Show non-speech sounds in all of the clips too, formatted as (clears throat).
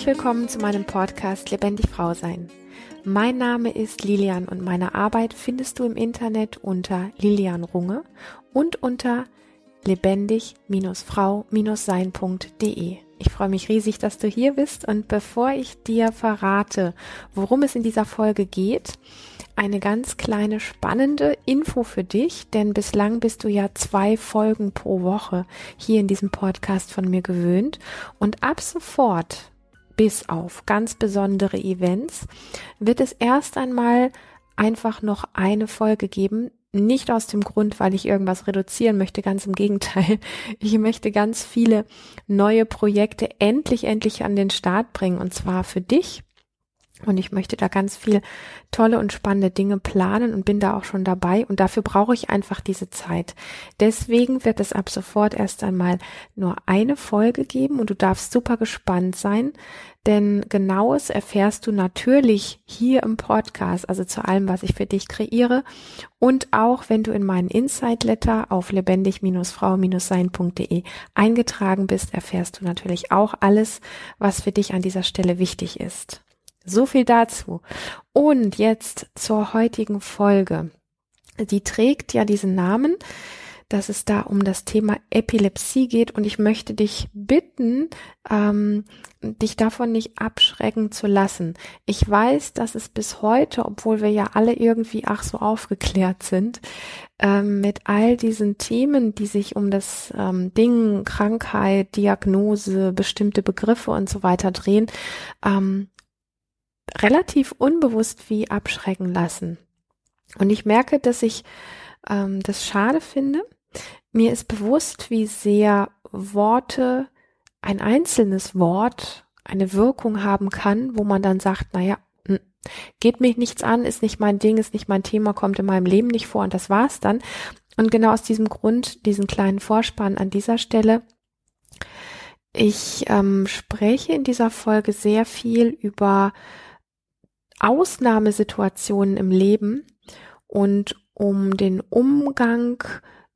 Herzlich willkommen zu meinem Podcast Lebendig Frau Sein. Mein Name ist Lilian und meine Arbeit findest du im Internet unter Lilian Runge und unter lebendig-frau-sein.de. Ich freue mich riesig, dass du hier bist und bevor ich dir verrate, worum es in dieser Folge geht, eine ganz kleine spannende Info für dich, denn bislang bist du ja zwei Folgen pro Woche hier in diesem Podcast von mir gewöhnt und ab sofort bis auf ganz besondere Events wird es erst einmal einfach noch eine Folge geben, nicht aus dem Grund, weil ich irgendwas reduzieren möchte, ganz im Gegenteil. (laughs) Ich möchte ganz viele neue Projekte endlich, endlich an den Start bringen und zwar für dich und ich möchte da ganz viel tolle und spannende Dinge planen und bin da auch schon dabei. Und dafür brauche ich einfach diese Zeit. Deswegen wird es ab sofort erst einmal nur eine Folge geben und du darfst super gespannt sein. Denn genaues erfährst du natürlich hier im Podcast, also zu allem, was ich für dich kreiere. Und auch wenn du in meinen Insight Letter auf lebendig-frau-sein.de eingetragen bist, erfährst du natürlich auch alles, was für dich an dieser Stelle wichtig ist. So viel dazu. Und jetzt zur heutigen Folge. Die trägt ja diesen Namen, dass es da um das Thema Epilepsie geht und ich möchte dich bitten, ähm, dich davon nicht abschrecken zu lassen. Ich weiß, dass es bis heute, obwohl wir ja alle irgendwie ach so aufgeklärt sind, ähm, mit all diesen Themen, die sich um das ähm, Ding, Krankheit, Diagnose, bestimmte Begriffe und so weiter drehen, ähm, relativ unbewusst wie abschrecken lassen. Und ich merke, dass ich ähm, das schade finde. Mir ist bewusst, wie sehr Worte, ein einzelnes Wort eine Wirkung haben kann, wo man dann sagt, naja, hm, geht mich nichts an, ist nicht mein Ding, ist nicht mein Thema, kommt in meinem Leben nicht vor und das war's dann. Und genau aus diesem Grund, diesen kleinen Vorspann an dieser Stelle, ich ähm, spreche in dieser Folge sehr viel über Ausnahmesituationen im Leben und um den Umgang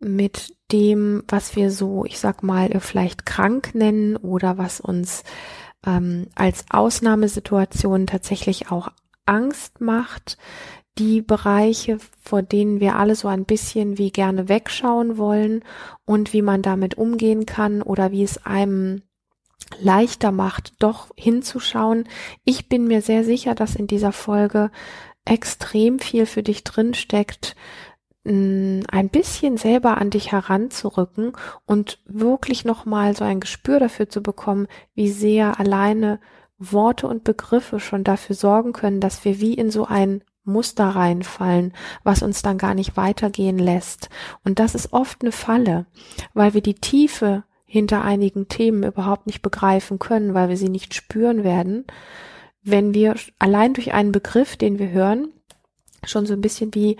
mit dem, was wir so, ich sag mal, vielleicht krank nennen oder was uns ähm, als Ausnahmesituation tatsächlich auch Angst macht, die Bereiche, vor denen wir alle so ein bisschen wie gerne wegschauen wollen und wie man damit umgehen kann oder wie es einem leichter macht, doch hinzuschauen. Ich bin mir sehr sicher, dass in dieser Folge extrem viel für dich drin steckt, ein bisschen selber an dich heranzurücken und wirklich nochmal so ein Gespür dafür zu bekommen, wie sehr alleine Worte und Begriffe schon dafür sorgen können, dass wir wie in so ein Muster reinfallen, was uns dann gar nicht weitergehen lässt. Und das ist oft eine Falle, weil wir die Tiefe hinter einigen Themen überhaupt nicht begreifen können, weil wir sie nicht spüren werden, wenn wir allein durch einen Begriff, den wir hören, schon so ein bisschen wie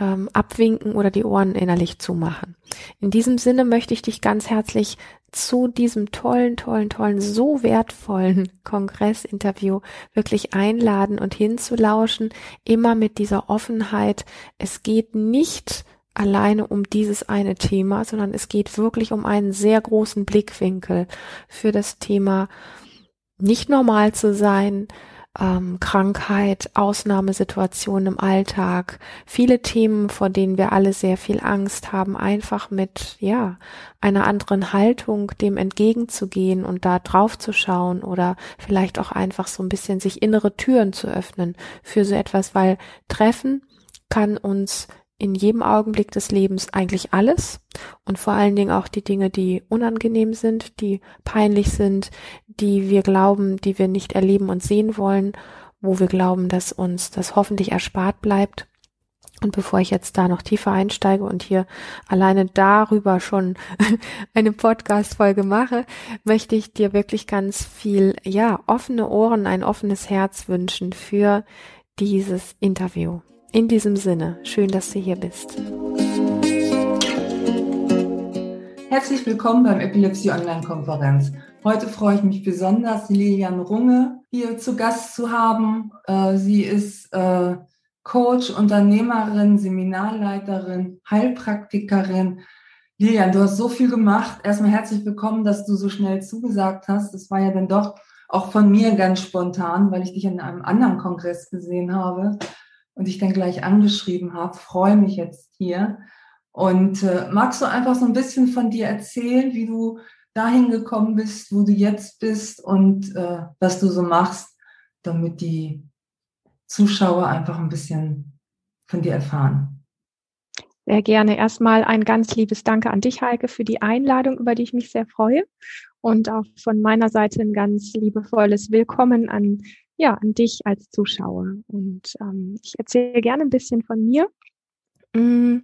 ähm, abwinken oder die Ohren innerlich zumachen. In diesem Sinne möchte ich dich ganz herzlich zu diesem tollen, tollen, tollen, so wertvollen (laughs) Kongressinterview wirklich einladen und hinzulauschen, immer mit dieser Offenheit. Es geht nicht alleine um dieses eine Thema, sondern es geht wirklich um einen sehr großen Blickwinkel für das Thema nicht normal zu sein, ähm, Krankheit, Ausnahmesituationen im Alltag, viele Themen, vor denen wir alle sehr viel Angst haben, einfach mit, ja, einer anderen Haltung dem entgegenzugehen und da drauf zu schauen oder vielleicht auch einfach so ein bisschen sich innere Türen zu öffnen für so etwas, weil Treffen kann uns in jedem Augenblick des Lebens eigentlich alles und vor allen Dingen auch die Dinge, die unangenehm sind, die peinlich sind, die wir glauben, die wir nicht erleben und sehen wollen, wo wir glauben, dass uns das hoffentlich erspart bleibt. Und bevor ich jetzt da noch tiefer einsteige und hier alleine darüber schon (laughs) eine Podcast-Folge mache, möchte ich dir wirklich ganz viel, ja, offene Ohren, ein offenes Herz wünschen für dieses Interview. In diesem Sinne, schön, dass du hier bist. Herzlich willkommen beim Epilepsie Online-Konferenz. Heute freue ich mich besonders, Lilian Runge hier zu Gast zu haben. Äh, sie ist äh, Coach, Unternehmerin, Seminarleiterin, Heilpraktikerin. Lilian, du hast so viel gemacht. Erstmal herzlich willkommen, dass du so schnell zugesagt hast. Das war ja dann doch auch von mir ganz spontan, weil ich dich in einem anderen Kongress gesehen habe und dich dann gleich angeschrieben habe. Freue mich jetzt hier. Und äh, magst du einfach so ein bisschen von dir erzählen, wie du dahin gekommen bist, wo du jetzt bist und äh, was du so machst, damit die Zuschauer einfach ein bisschen von dir erfahren? Sehr gerne. Erstmal ein ganz liebes Danke an dich, Heike, für die Einladung, über die ich mich sehr freue. Und auch von meiner Seite ein ganz liebevolles Willkommen an, ja, an dich als Zuschauer. Und ähm, ich erzähle gerne ein bisschen von mir. Mm,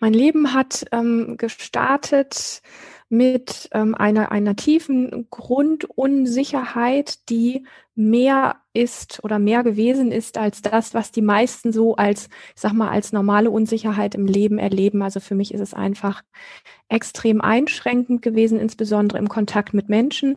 mein Leben hat ähm, gestartet mit ähm, einer, einer tiefen Grundunsicherheit, die mehr ist oder mehr gewesen ist als das, was die meisten so als, ich sag mal, als normale Unsicherheit im Leben erleben. Also für mich ist es einfach extrem einschränkend gewesen, insbesondere im Kontakt mit Menschen,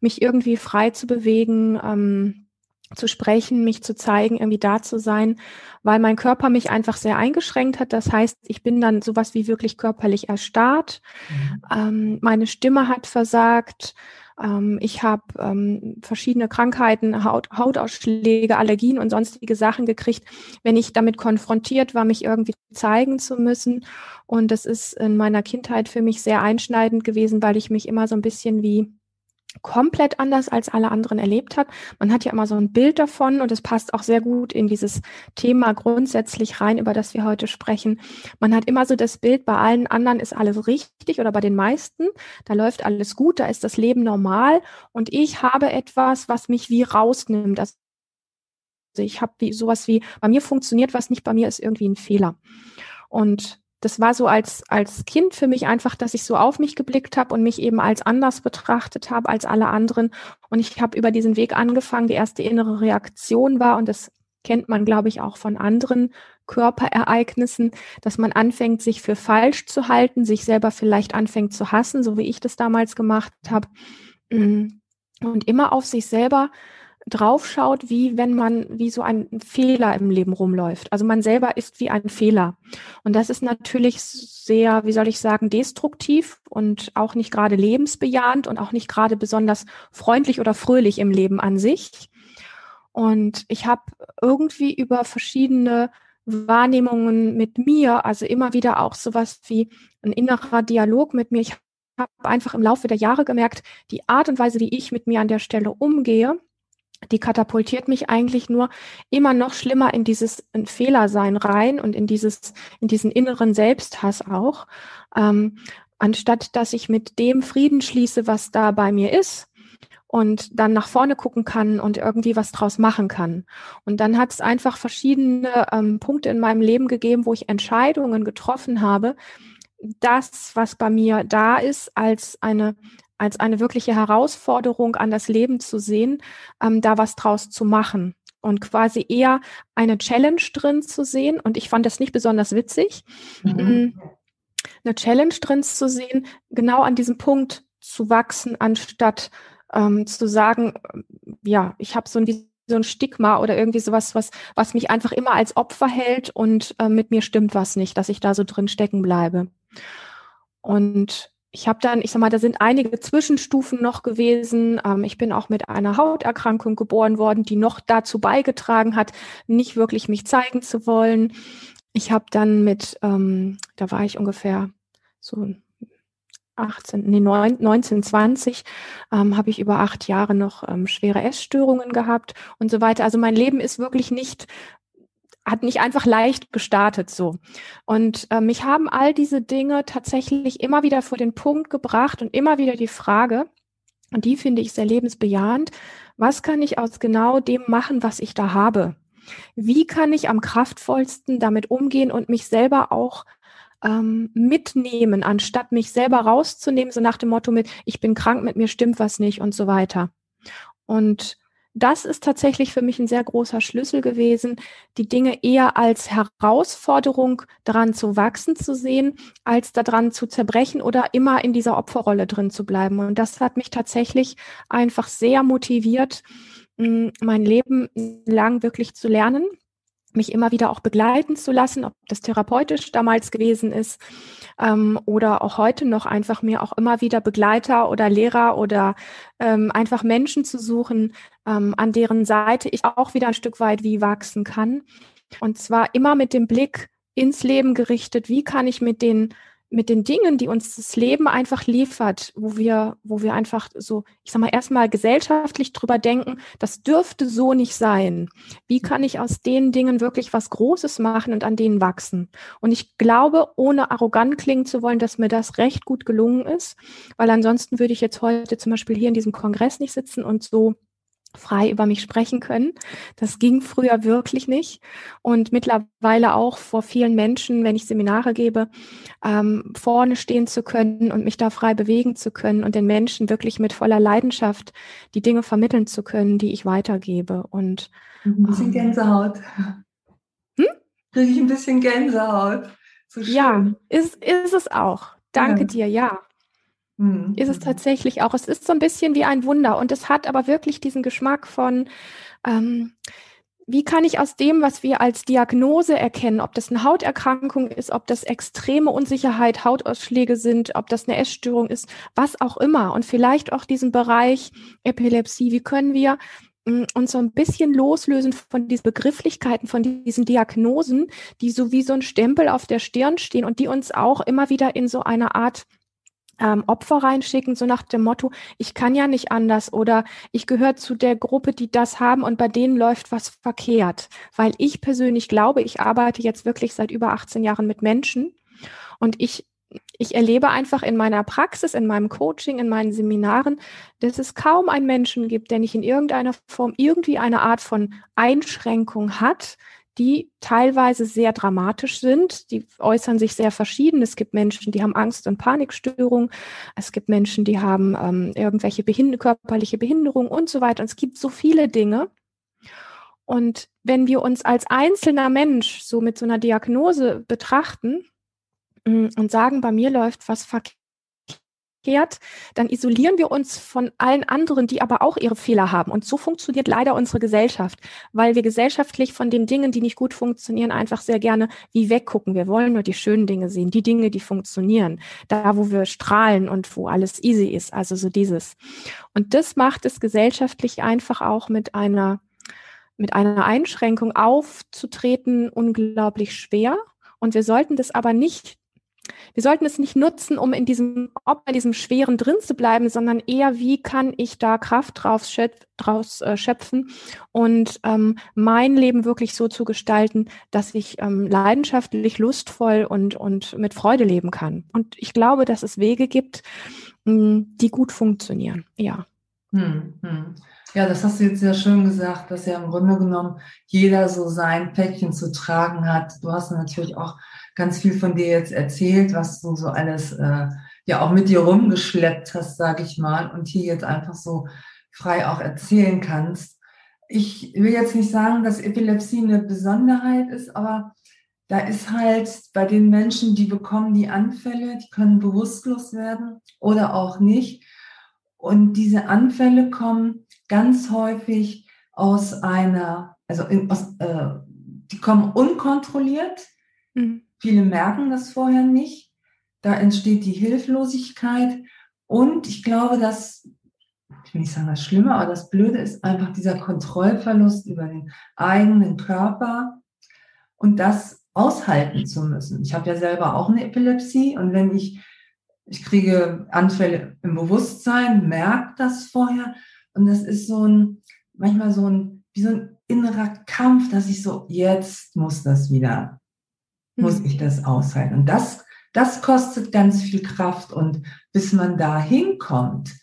mich irgendwie frei zu bewegen, ähm, zu sprechen, mich zu zeigen, irgendwie da zu sein, weil mein Körper mich einfach sehr eingeschränkt hat. Das heißt, ich bin dann sowas wie wirklich körperlich erstarrt. Mhm. Ähm, meine Stimme hat versagt. Ähm, ich habe ähm, verschiedene Krankheiten, Haut, Hautausschläge, Allergien und sonstige Sachen gekriegt, wenn ich damit konfrontiert war, mich irgendwie zeigen zu müssen. Und das ist in meiner Kindheit für mich sehr einschneidend gewesen, weil ich mich immer so ein bisschen wie komplett anders als alle anderen erlebt hat. Man hat ja immer so ein Bild davon und es passt auch sehr gut in dieses Thema grundsätzlich rein, über das wir heute sprechen. Man hat immer so das Bild, bei allen anderen ist alles richtig oder bei den meisten, da läuft alles gut, da ist das Leben normal und ich habe etwas, was mich wie rausnimmt. Also ich habe wie sowas wie, bei mir funktioniert was nicht, bei mir ist irgendwie ein Fehler. Und das war so als, als Kind für mich einfach, dass ich so auf mich geblickt habe und mich eben als anders betrachtet habe als alle anderen. Und ich habe über diesen Weg angefangen. Die erste innere Reaktion war, und das kennt man, glaube ich, auch von anderen Körperereignissen, dass man anfängt, sich für falsch zu halten, sich selber vielleicht anfängt zu hassen, so wie ich das damals gemacht habe. Und immer auf sich selber draufschaut, wie wenn man wie so ein Fehler im Leben rumläuft. Also man selber ist wie ein Fehler. Und das ist natürlich sehr, wie soll ich sagen, destruktiv und auch nicht gerade lebensbejahend und auch nicht gerade besonders freundlich oder fröhlich im Leben an sich. Und ich habe irgendwie über verschiedene Wahrnehmungen mit mir, also immer wieder auch sowas wie ein innerer Dialog mit mir. Ich habe einfach im Laufe der Jahre gemerkt, die Art und Weise, wie ich mit mir an der Stelle umgehe, die katapultiert mich eigentlich nur immer noch schlimmer in dieses Fehlersein rein und in dieses, in diesen inneren Selbsthass auch, ähm, anstatt dass ich mit dem Frieden schließe, was da bei mir ist und dann nach vorne gucken kann und irgendwie was draus machen kann. Und dann hat es einfach verschiedene ähm, Punkte in meinem Leben gegeben, wo ich Entscheidungen getroffen habe, das, was bei mir da ist, als eine als eine wirkliche Herausforderung an das Leben zu sehen, ähm, da was draus zu machen und quasi eher eine Challenge drin zu sehen. Und ich fand das nicht besonders witzig, mhm. Mm, eine Challenge drin zu sehen, genau an diesem Punkt zu wachsen, anstatt ähm, zu sagen, ja, ich habe so ein so ein Stigma oder irgendwie sowas, was, was mich einfach immer als Opfer hält und äh, mit mir stimmt was nicht, dass ich da so drin stecken bleibe. Und ich habe dann, ich sag mal, da sind einige Zwischenstufen noch gewesen. Ähm, ich bin auch mit einer Hauterkrankung geboren worden, die noch dazu beigetragen hat, nicht wirklich mich zeigen zu wollen. Ich habe dann mit, ähm, da war ich ungefähr so 18, nee, 19, 20, ähm, habe ich über acht Jahre noch ähm, schwere Essstörungen gehabt und so weiter. Also mein Leben ist wirklich nicht hat nicht einfach leicht gestartet so. Und äh, mich haben all diese Dinge tatsächlich immer wieder vor den Punkt gebracht und immer wieder die Frage, und die finde ich sehr lebensbejahend, was kann ich aus genau dem machen, was ich da habe? Wie kann ich am kraftvollsten damit umgehen und mich selber auch ähm, mitnehmen, anstatt mich selber rauszunehmen, so nach dem Motto mit, ich bin krank, mit mir stimmt was nicht und so weiter. Und das ist tatsächlich für mich ein sehr großer Schlüssel gewesen, die Dinge eher als Herausforderung daran zu wachsen zu sehen, als daran zu zerbrechen oder immer in dieser Opferrolle drin zu bleiben. Und das hat mich tatsächlich einfach sehr motiviert, mein Leben lang wirklich zu lernen, mich immer wieder auch begleiten zu lassen, ob das therapeutisch damals gewesen ist ähm, oder auch heute noch einfach mir auch immer wieder Begleiter oder Lehrer oder ähm, einfach Menschen zu suchen, ähm, an deren Seite ich auch wieder ein Stück weit wie wachsen kann. Und zwar immer mit dem Blick ins Leben gerichtet, wie kann ich mit den mit den Dingen, die uns das Leben einfach liefert, wo wir, wo wir einfach so, ich sag mal, erstmal gesellschaftlich drüber denken, das dürfte so nicht sein. Wie kann ich aus den Dingen wirklich was Großes machen und an denen wachsen? Und ich glaube, ohne arrogant klingen zu wollen, dass mir das recht gut gelungen ist, weil ansonsten würde ich jetzt heute zum Beispiel hier in diesem Kongress nicht sitzen und so frei über mich sprechen können. Das ging früher wirklich nicht. Und mittlerweile auch vor vielen Menschen, wenn ich Seminare gebe, ähm, vorne stehen zu können und mich da frei bewegen zu können und den Menschen wirklich mit voller Leidenschaft die Dinge vermitteln zu können, die ich weitergebe. Und ein bisschen ähm, Gänsehaut. Hm? Kriege ich ein bisschen Gänsehaut. So ja, ist, ist es auch. Danke ja. dir, ja. Mhm. Ist es tatsächlich auch. Es ist so ein bisschen wie ein Wunder und es hat aber wirklich diesen Geschmack von, ähm, wie kann ich aus dem, was wir als Diagnose erkennen, ob das eine Hauterkrankung ist, ob das extreme Unsicherheit, Hautausschläge sind, ob das eine Essstörung ist, was auch immer und vielleicht auch diesen Bereich Epilepsie, wie können wir mm, uns so ein bisschen loslösen von diesen Begrifflichkeiten, von diesen Diagnosen, die so wie so ein Stempel auf der Stirn stehen und die uns auch immer wieder in so eine Art ähm, Opfer reinschicken, so nach dem Motto, ich kann ja nicht anders oder ich gehöre zu der Gruppe, die das haben und bei denen läuft was verkehrt. Weil ich persönlich glaube, ich arbeite jetzt wirklich seit über 18 Jahren mit Menschen und ich ich erlebe einfach in meiner Praxis, in meinem Coaching, in meinen Seminaren, dass es kaum einen Menschen gibt, der nicht in irgendeiner Form irgendwie eine Art von Einschränkung hat, die teilweise sehr dramatisch sind. Die äußern sich sehr verschieden. Es gibt Menschen, die haben Angst- und Panikstörungen. Es gibt Menschen, die haben ähm, irgendwelche Behind körperliche Behinderungen und so weiter. Und es gibt so viele Dinge. Und wenn wir uns als einzelner Mensch so mit so einer Diagnose betrachten mm, und sagen, bei mir läuft was verkehrt, kehrt, dann isolieren wir uns von allen anderen, die aber auch ihre Fehler haben. Und so funktioniert leider unsere Gesellschaft, weil wir gesellschaftlich von den Dingen, die nicht gut funktionieren, einfach sehr gerne wie weggucken. Wir wollen nur die schönen Dinge sehen, die Dinge, die funktionieren, da wo wir strahlen und wo alles easy ist. Also so dieses. Und das macht es gesellschaftlich einfach auch mit einer mit einer Einschränkung aufzutreten unglaublich schwer. Und wir sollten das aber nicht wir sollten es nicht nutzen, um in diesem, ob in diesem Schweren drin zu bleiben, sondern eher, wie kann ich da Kraft draus, draus äh, schöpfen und ähm, mein Leben wirklich so zu gestalten, dass ich ähm, leidenschaftlich, lustvoll und, und mit Freude leben kann. Und ich glaube, dass es Wege gibt, mh, hm, die gut funktionieren. Ja. Hm, hm. Ja, das hast du jetzt sehr schön gesagt, dass ja im Grunde genommen jeder so sein Päckchen zu tragen hat. Du hast natürlich auch ganz viel von dir jetzt erzählt, was du so alles äh, ja auch mit dir rumgeschleppt hast, sage ich mal, und hier jetzt einfach so frei auch erzählen kannst. Ich will jetzt nicht sagen, dass Epilepsie eine Besonderheit ist, aber da ist halt bei den Menschen, die bekommen die Anfälle, die können bewusstlos werden oder auch nicht. Und diese Anfälle kommen ganz häufig aus einer, also in, aus, äh, die kommen unkontrolliert. Mhm. Viele merken das vorher nicht. Da entsteht die Hilflosigkeit. Und ich glaube, dass, ich will nicht sagen das Schlimme, aber das Blöde ist einfach dieser Kontrollverlust über den eigenen Körper und das aushalten zu müssen. Ich habe ja selber auch eine Epilepsie und wenn ich, ich kriege Anfälle im Bewusstsein, merke das vorher und das ist so ein, manchmal so ein, wie so ein innerer Kampf, dass ich so, jetzt muss das wieder muss ich das aushalten. Und das, das kostet ganz viel Kraft. Und bis man da hinkommt,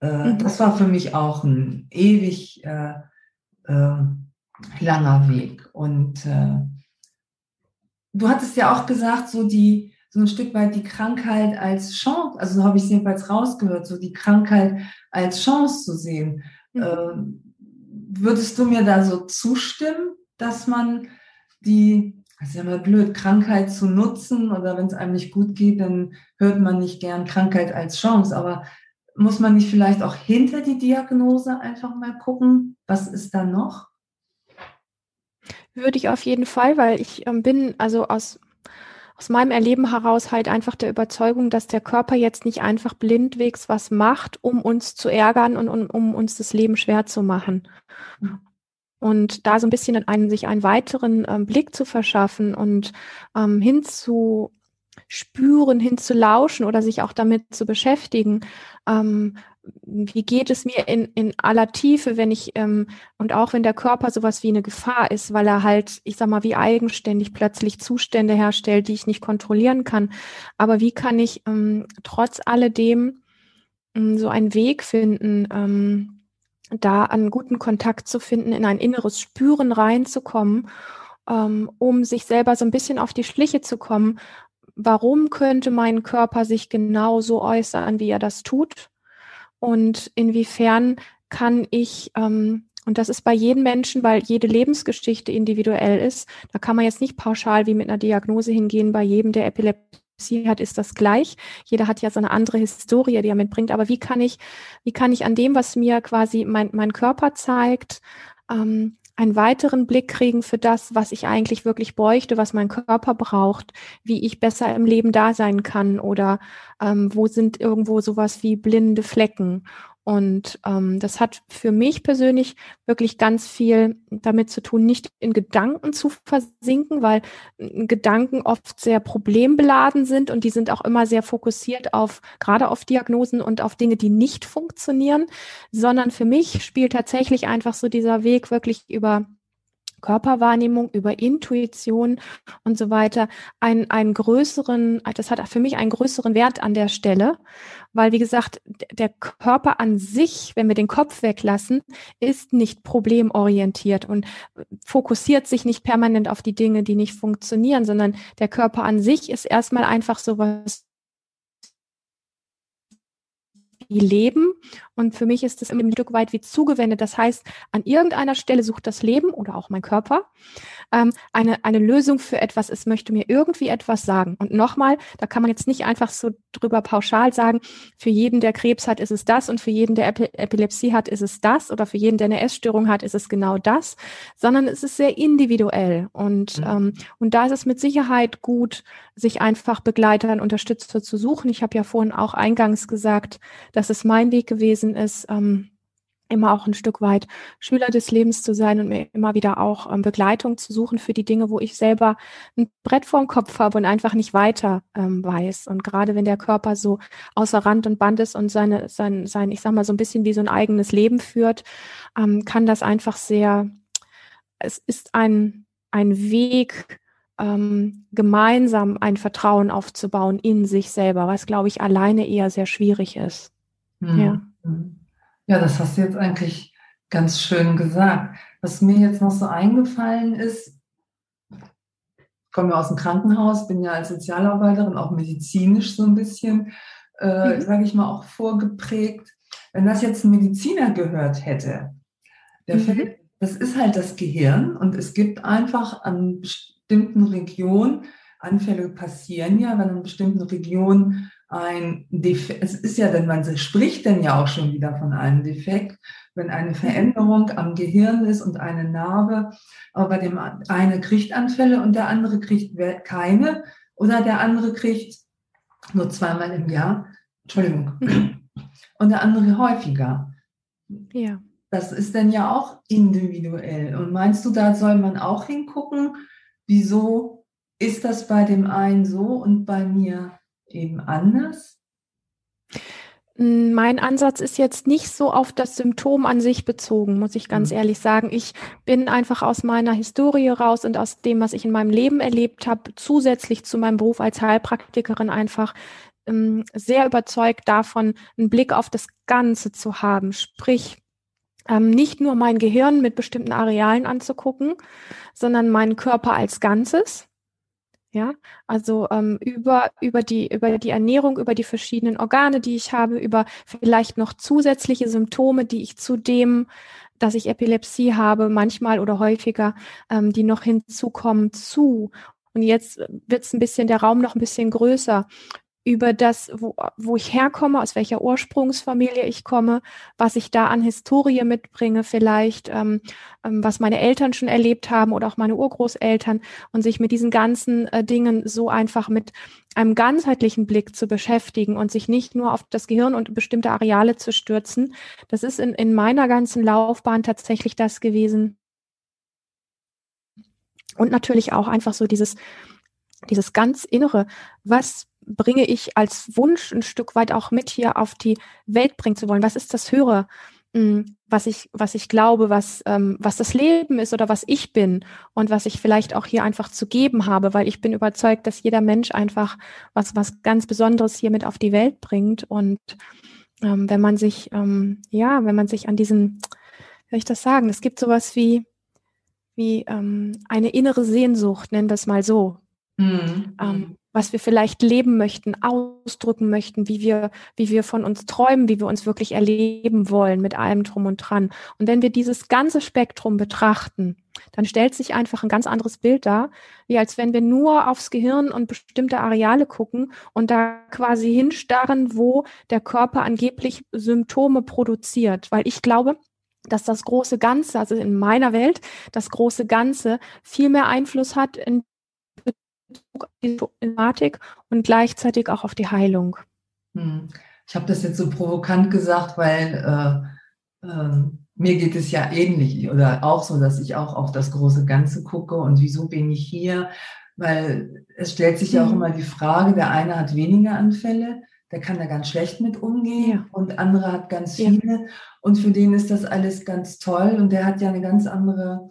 äh, mhm. das war für mich auch ein ewig äh, äh, langer Weg. Und äh, du hattest ja auch gesagt, so die, so ein Stück weit die Krankheit als Chance, also so habe ich es jedenfalls rausgehört, so die Krankheit als Chance zu sehen. Mhm. Äh, würdest du mir da so zustimmen, dass man die das ist ja mal blöd, Krankheit zu nutzen oder wenn es einem nicht gut geht, dann hört man nicht gern Krankheit als Chance. Aber muss man nicht vielleicht auch hinter die Diagnose einfach mal gucken, was ist da noch? Würde ich auf jeden Fall, weil ich ähm, bin also aus aus meinem Erleben heraus halt einfach der Überzeugung, dass der Körper jetzt nicht einfach blindwegs was macht, um uns zu ärgern und um, um uns das Leben schwer zu machen. Und da so ein bisschen einen, sich einen weiteren ähm, Blick zu verschaffen und ähm, hinzuspüren, hinzulauschen oder sich auch damit zu beschäftigen, ähm, wie geht es mir in, in aller Tiefe, wenn ich, ähm, und auch wenn der Körper sowas wie eine Gefahr ist, weil er halt, ich sag mal, wie eigenständig plötzlich Zustände herstellt, die ich nicht kontrollieren kann. Aber wie kann ich ähm, trotz alledem ähm, so einen Weg finden, ähm, da einen guten Kontakt zu finden, in ein inneres Spüren reinzukommen, ähm, um sich selber so ein bisschen auf die Schliche zu kommen. Warum könnte mein Körper sich genau so äußern, wie er das tut? und inwiefern kann ich, ähm, und das ist bei jedem Menschen, weil jede Lebensgeschichte individuell ist, da kann man jetzt nicht pauschal wie mit einer Diagnose hingehen, bei jedem, der Epilepsie hat, ist das gleich. Jeder hat ja so eine andere Historie, die er mitbringt. Aber wie kann ich, wie kann ich an dem, was mir quasi mein, mein Körper zeigt, ähm, einen weiteren Blick kriegen für das, was ich eigentlich wirklich bräuchte, was mein Körper braucht, wie ich besser im Leben da sein kann oder ähm, wo sind irgendwo sowas wie blinde Flecken. Und ähm, das hat für mich persönlich wirklich ganz viel damit zu tun, nicht in Gedanken zu versinken, weil äh, Gedanken oft sehr problembeladen sind und die sind auch immer sehr fokussiert auf, gerade auf Diagnosen und auf Dinge, die nicht funktionieren, sondern für mich spielt tatsächlich einfach so dieser Weg wirklich über Körperwahrnehmung, über Intuition und so weiter einen, einen größeren, das hat für mich einen größeren Wert an der Stelle, weil wie gesagt, der Körper an sich, wenn wir den Kopf weglassen, ist nicht problemorientiert und fokussiert sich nicht permanent auf die Dinge, die nicht funktionieren, sondern der Körper an sich ist erstmal einfach so die leben. Und für mich ist das ein Stück weit wie zugewendet. Das heißt, an irgendeiner Stelle sucht das Leben oder auch mein Körper ähm, eine, eine Lösung für etwas. Es möchte mir irgendwie etwas sagen. Und nochmal, da kann man jetzt nicht einfach so drüber pauschal sagen, für jeden, der Krebs hat, ist es das und für jeden, der Epi Epilepsie hat, ist es das oder für jeden, der eine Essstörung hat, ist es genau das, sondern es ist sehr individuell. Und, mhm. ähm, und da ist es mit Sicherheit gut, sich einfach Begleitern, Unterstützer zu suchen. Ich habe ja vorhin auch eingangs gesagt, dass es mein Weg gewesen ist, ähm, immer auch ein Stück weit Schüler des Lebens zu sein und mir immer wieder auch ähm, Begleitung zu suchen für die Dinge, wo ich selber ein Brett vorm Kopf habe und einfach nicht weiter ähm, weiß. Und gerade wenn der Körper so außer Rand und Band ist und seine, sein, sein, ich sag mal, so ein bisschen wie so ein eigenes Leben führt, ähm, kann das einfach sehr, es ist ein, ein Weg, ähm, gemeinsam ein Vertrauen aufzubauen in sich selber, was, glaube ich, alleine eher sehr schwierig ist. Mhm. Ja. Ja, das hast du jetzt eigentlich ganz schön gesagt. Was mir jetzt noch so eingefallen ist, ich komme ja aus dem Krankenhaus, bin ja als Sozialarbeiterin auch medizinisch so ein bisschen, äh, mhm. sage ich mal, auch vorgeprägt. Wenn das jetzt ein Mediziner gehört hätte, der mhm. das ist halt das Gehirn und es gibt einfach an bestimmten Regionen, Anfälle passieren ja, wenn in bestimmten Regionen ein Defekt, es ist ja, denn man spricht denn ja auch schon wieder von einem Defekt, wenn eine. Veränderung am Gehirn ist und eine Narbe, aber bei dem eine kriegt Anfälle und der andere kriegt keine oder der andere kriegt nur zweimal im Jahr, Entschuldigung, (clears throat) und der andere häufiger. Ja. Das ist dann ja auch individuell. Und meinst du, da soll man auch hingucken, wieso ist das bei dem einen so und bei mir eben anders? Mein Ansatz ist jetzt nicht so auf das Symptom an sich bezogen, muss ich ganz mhm. ehrlich sagen. Ich bin einfach aus meiner Historie raus und aus dem, was ich in meinem Leben erlebt habe, zusätzlich zu meinem Beruf als Heilpraktikerin einfach ähm, sehr überzeugt davon, einen Blick auf das Ganze zu haben. Sprich, ähm, nicht nur mein Gehirn mit bestimmten Arealen anzugucken, sondern meinen Körper als Ganzes. Ja, also ähm, über, über, die, über die Ernährung, über die verschiedenen Organe, die ich habe, über vielleicht noch zusätzliche Symptome, die ich zu dem, dass ich Epilepsie habe, manchmal oder häufiger, ähm, die noch hinzukommen, zu. Und jetzt wird es ein bisschen, der Raum noch ein bisschen größer über das, wo, wo ich herkomme, aus welcher Ursprungsfamilie ich komme, was ich da an Historie mitbringe, vielleicht, ähm, ähm, was meine Eltern schon erlebt haben oder auch meine Urgroßeltern und sich mit diesen ganzen äh, Dingen so einfach mit einem ganzheitlichen Blick zu beschäftigen und sich nicht nur auf das Gehirn und bestimmte Areale zu stürzen. Das ist in, in meiner ganzen Laufbahn tatsächlich das gewesen. Und natürlich auch einfach so dieses, dieses ganz Innere, was bringe ich als Wunsch ein Stück weit auch mit hier auf die Welt bringen zu wollen? Was ist das Höhere, hm, was ich, was ich glaube, was, ähm, was das Leben ist oder was ich bin und was ich vielleicht auch hier einfach zu geben habe, weil ich bin überzeugt, dass jeder Mensch einfach was, was ganz Besonderes hier mit auf die Welt bringt. Und ähm, wenn man sich, ähm, ja, wenn man sich an diesen, wie soll ich das sagen, es gibt sowas wie, wie ähm, eine innere Sehnsucht, nennen wir es mal so. Mhm. Was wir vielleicht leben möchten, ausdrücken möchten, wie wir, wie wir von uns träumen, wie wir uns wirklich erleben wollen mit allem drum und dran. Und wenn wir dieses ganze Spektrum betrachten, dann stellt sich einfach ein ganz anderes Bild dar, wie als wenn wir nur aufs Gehirn und bestimmte Areale gucken und da quasi hinstarren, wo der Körper angeblich Symptome produziert. Weil ich glaube, dass das große Ganze, also in meiner Welt, das große Ganze viel mehr Einfluss hat in Bezug auf die Problematik und gleichzeitig auch auf die Heilung. Hm. Ich habe das jetzt so provokant gesagt, weil äh, äh, mir geht es ja ähnlich oder auch so, dass ich auch auf das große Ganze gucke und wieso bin ich hier? Weil es stellt sich ja auch hm. immer die Frage, der eine hat weniger Anfälle, der kann da ganz schlecht mit umgehen ja. und andere hat ganz viele ja. und für den ist das alles ganz toll und der hat ja eine ganz andere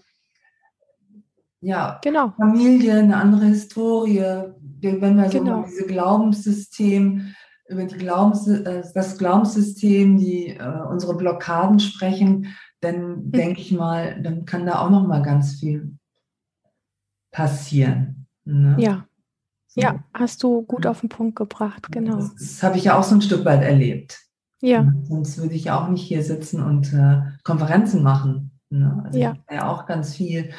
ja, genau. Familie, eine andere Historie. Wenn wir so genau. über diese Glaubenssystem, über die Glaubens, äh, das Glaubenssystem, die äh, unsere Blockaden sprechen, dann mhm. denke ich mal, dann kann da auch noch mal ganz viel passieren. Ne? Ja. So. Ja, hast du gut auf den Punkt gebracht, genau. Das, das habe ich ja auch so ein Stück weit erlebt. Ja. Sonst würde ich ja auch nicht hier sitzen und äh, Konferenzen machen. Ne? Also ja. Ja auch ganz viel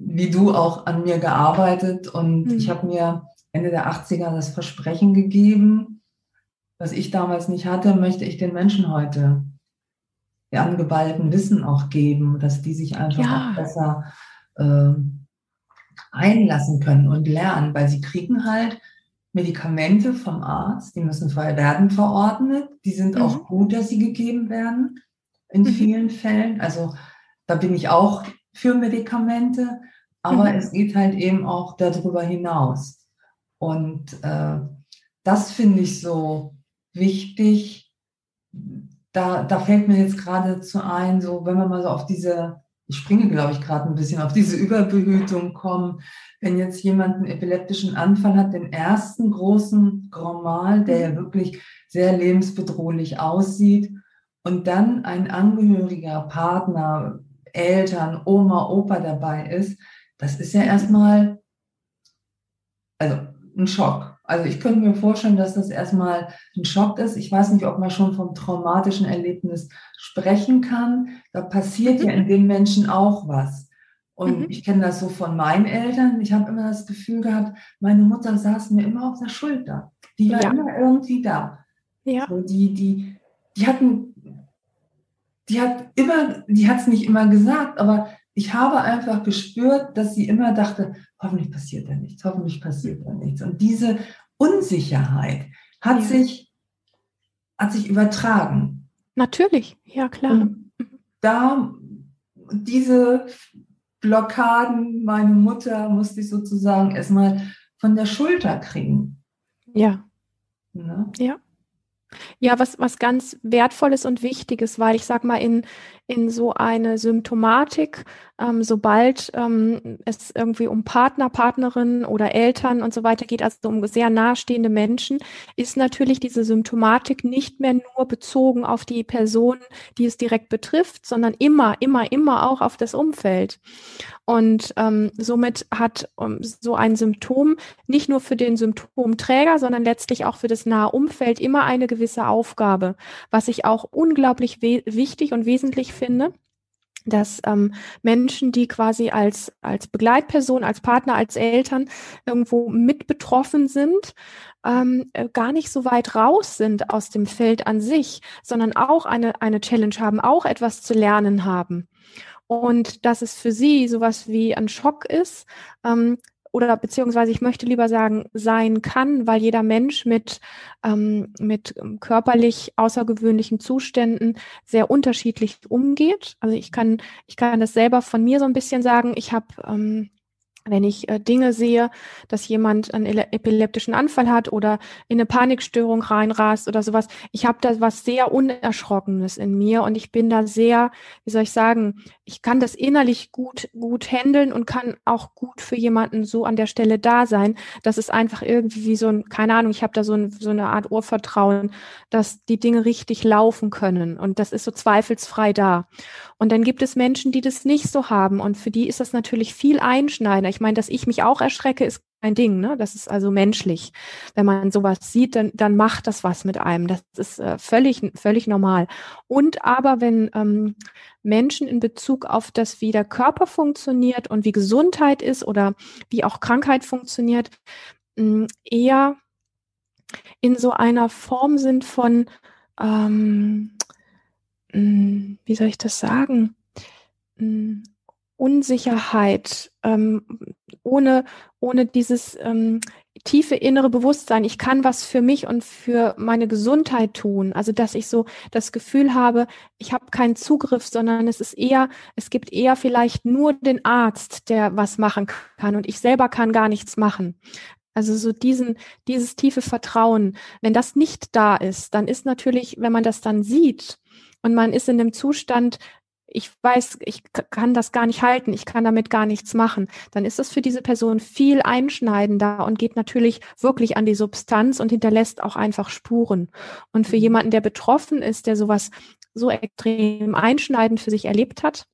wie du auch an mir gearbeitet und mhm. ich habe mir Ende der 80er das Versprechen gegeben, was ich damals nicht hatte, möchte ich den Menschen heute die angeballten Wissen auch geben, dass die sich einfach ja. auch besser äh, einlassen können und lernen, weil sie kriegen halt Medikamente vom Arzt, die müssen werden verordnet, die sind mhm. auch gut, dass sie gegeben werden in mhm. vielen Fällen. Also da bin ich auch für Medikamente, aber mhm. es geht halt eben auch darüber hinaus. Und äh, das finde ich so wichtig. Da, da fällt mir jetzt gerade zu ein, so wenn wir mal so auf diese, ich springe glaube ich gerade ein bisschen auf diese Überbehütung kommen, wenn jetzt jemand einen epileptischen Anfall hat, den ersten großen Grand Mal, der ja wirklich sehr lebensbedrohlich aussieht, und dann ein Angehöriger, Partner, Eltern, Oma, Opa dabei ist, das ist ja erstmal also ein Schock. Also ich könnte mir vorstellen, dass das erstmal ein Schock ist. Ich weiß nicht, ob man schon vom traumatischen Erlebnis sprechen kann. Da passiert mhm. ja in den Menschen auch was. Und mhm. ich kenne das so von meinen Eltern. Ich habe immer das Gefühl gehabt, meine Mutter saß mir immer auf der Schulter. Die war ja. immer irgendwie da. Ja. So, die, die, die hatten die hat immer, die hat es nicht immer gesagt, aber ich habe einfach gespürt, dass sie immer dachte, hoffentlich passiert da nichts, hoffentlich passiert da nichts. Und diese Unsicherheit hat ja. sich, hat sich übertragen. Natürlich, ja klar. Und da diese Blockaden, meine Mutter musste ich sozusagen erstmal von der Schulter kriegen. Ja. Ne? Ja. Ja, was, was ganz Wertvolles und Wichtiges, weil ich sag mal, in, in so eine Symptomatik, ähm, sobald ähm, es irgendwie um Partner, Partnerinnen oder Eltern und so weiter geht, also um sehr nahestehende Menschen, ist natürlich diese Symptomatik nicht mehr nur bezogen auf die Person, die es direkt betrifft, sondern immer, immer, immer auch auf das Umfeld. Und ähm, somit hat um, so ein Symptom nicht nur für den Symptomträger, sondern letztlich auch für das nahe Umfeld immer eine gewisse Aufgabe, was ich auch unglaublich wichtig und wesentlich finde dass ähm, Menschen, die quasi als, als Begleitperson, als Partner, als Eltern irgendwo mit betroffen sind, ähm, äh, gar nicht so weit raus sind aus dem Feld an sich, sondern auch eine, eine Challenge haben, auch etwas zu lernen haben. Und dass es für sie sowas wie ein Schock ist, ähm, oder beziehungsweise ich möchte lieber sagen, sein kann, weil jeder Mensch mit, ähm, mit körperlich außergewöhnlichen Zuständen sehr unterschiedlich umgeht. Also ich kann, ich kann das selber von mir so ein bisschen sagen. Ich habe ähm, wenn ich äh, Dinge sehe, dass jemand einen epileptischen Anfall hat oder in eine Panikstörung reinrast oder sowas, ich habe da was sehr Unerschrockenes in mir und ich bin da sehr, wie soll ich sagen, ich kann das innerlich gut, gut handeln und kann auch gut für jemanden so an der Stelle da sein. Das ist einfach irgendwie wie so ein, keine Ahnung, ich habe da so, ein, so eine Art Urvertrauen, dass die Dinge richtig laufen können und das ist so zweifelsfrei da. Und dann gibt es Menschen, die das nicht so haben und für die ist das natürlich viel einschneidender. Meine, dass ich mich auch erschrecke, ist ein Ding, ne? Das ist also menschlich. Wenn man sowas sieht, dann, dann macht das was mit einem. Das ist äh, völlig, völlig normal. Und aber wenn ähm, Menschen in Bezug auf das, wie der Körper funktioniert und wie Gesundheit ist oder wie auch Krankheit funktioniert, mh, hm, eher in so einer Form sind von ähm, hm, wie soll ich das sagen? Hm, Unsicherheit, ähm, ohne, ohne dieses ähm, tiefe innere Bewusstsein, ich kann was für mich und für meine Gesundheit tun. Also dass ich so das Gefühl habe, ich habe keinen Zugriff, sondern es ist eher, es gibt eher vielleicht nur den Arzt, der was machen kann und ich selber kann gar nichts machen. Also so diesen, dieses tiefe Vertrauen. Wenn das nicht da ist, dann ist natürlich, wenn man das dann sieht, und man ist in dem Zustand, ich weiß, ich kann das gar nicht halten, ich kann damit gar nichts machen, dann ist das für diese Person viel einschneidender und geht natürlich wirklich an die Substanz und hinterlässt auch einfach Spuren. Und für mhm. jemanden, der betroffen ist, der sowas so extrem einschneidend für sich erlebt hat,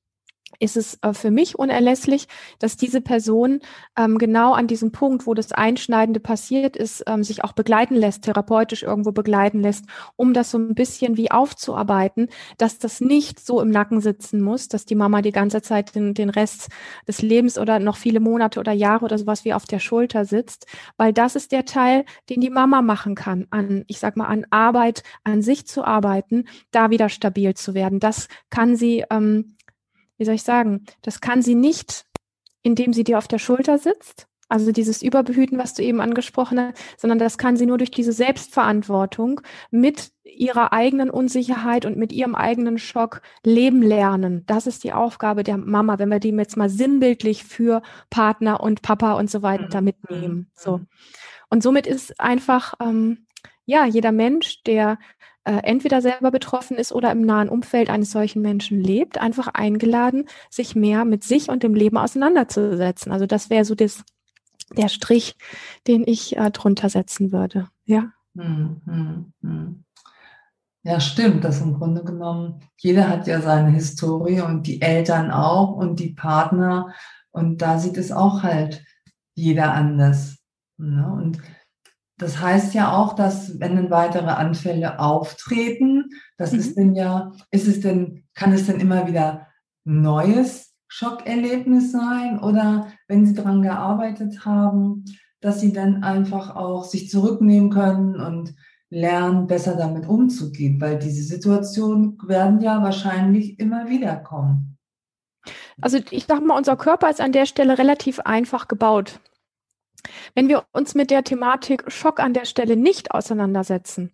ist es äh, für mich unerlässlich, dass diese Person ähm, genau an diesem Punkt, wo das Einschneidende passiert ist, ähm, sich auch begleiten lässt, therapeutisch irgendwo begleiten lässt, um das so ein bisschen wie aufzuarbeiten, dass das nicht so im Nacken sitzen muss, dass die Mama die ganze Zeit den, den Rest des Lebens oder noch viele Monate oder Jahre oder sowas wie auf der Schulter sitzt, weil das ist der Teil, den die Mama machen kann, an, ich sag mal, an Arbeit, an sich zu arbeiten, da wieder stabil zu werden. Das kann sie ähm, wie soll ich sagen, das kann sie nicht, indem sie dir auf der Schulter sitzt, also dieses Überbehüten, was du eben angesprochen hast, sondern das kann sie nur durch diese Selbstverantwortung mit ihrer eigenen Unsicherheit und mit ihrem eigenen Schock leben lernen. Das ist die Aufgabe der Mama, wenn wir die jetzt mal sinnbildlich für Partner und Papa und so weiter mhm. mitnehmen. So. Und somit ist einfach, ähm, ja, jeder Mensch, der äh, entweder selber betroffen ist oder im nahen Umfeld eines solchen Menschen lebt, einfach eingeladen, sich mehr mit sich und dem Leben auseinanderzusetzen. Also das wäre so das, der Strich, den ich äh, drunter setzen würde. Ja. Hm, hm, hm. Ja, stimmt. Das im Grunde genommen, jeder hat ja seine Historie und die Eltern auch und die Partner. Und da sieht es auch halt jeder anders. Ne? Und das heißt ja auch, dass wenn dann weitere Anfälle auftreten, das mhm. ist denn ja, ist es denn, kann es denn immer wieder neues Schockerlebnis sein oder wenn Sie daran gearbeitet haben, dass Sie dann einfach auch sich zurücknehmen können und lernen, besser damit umzugehen, weil diese Situationen werden ja wahrscheinlich immer wieder kommen. Also ich sage mal, unser Körper ist an der Stelle relativ einfach gebaut. Wenn wir uns mit der Thematik Schock an der Stelle nicht auseinandersetzen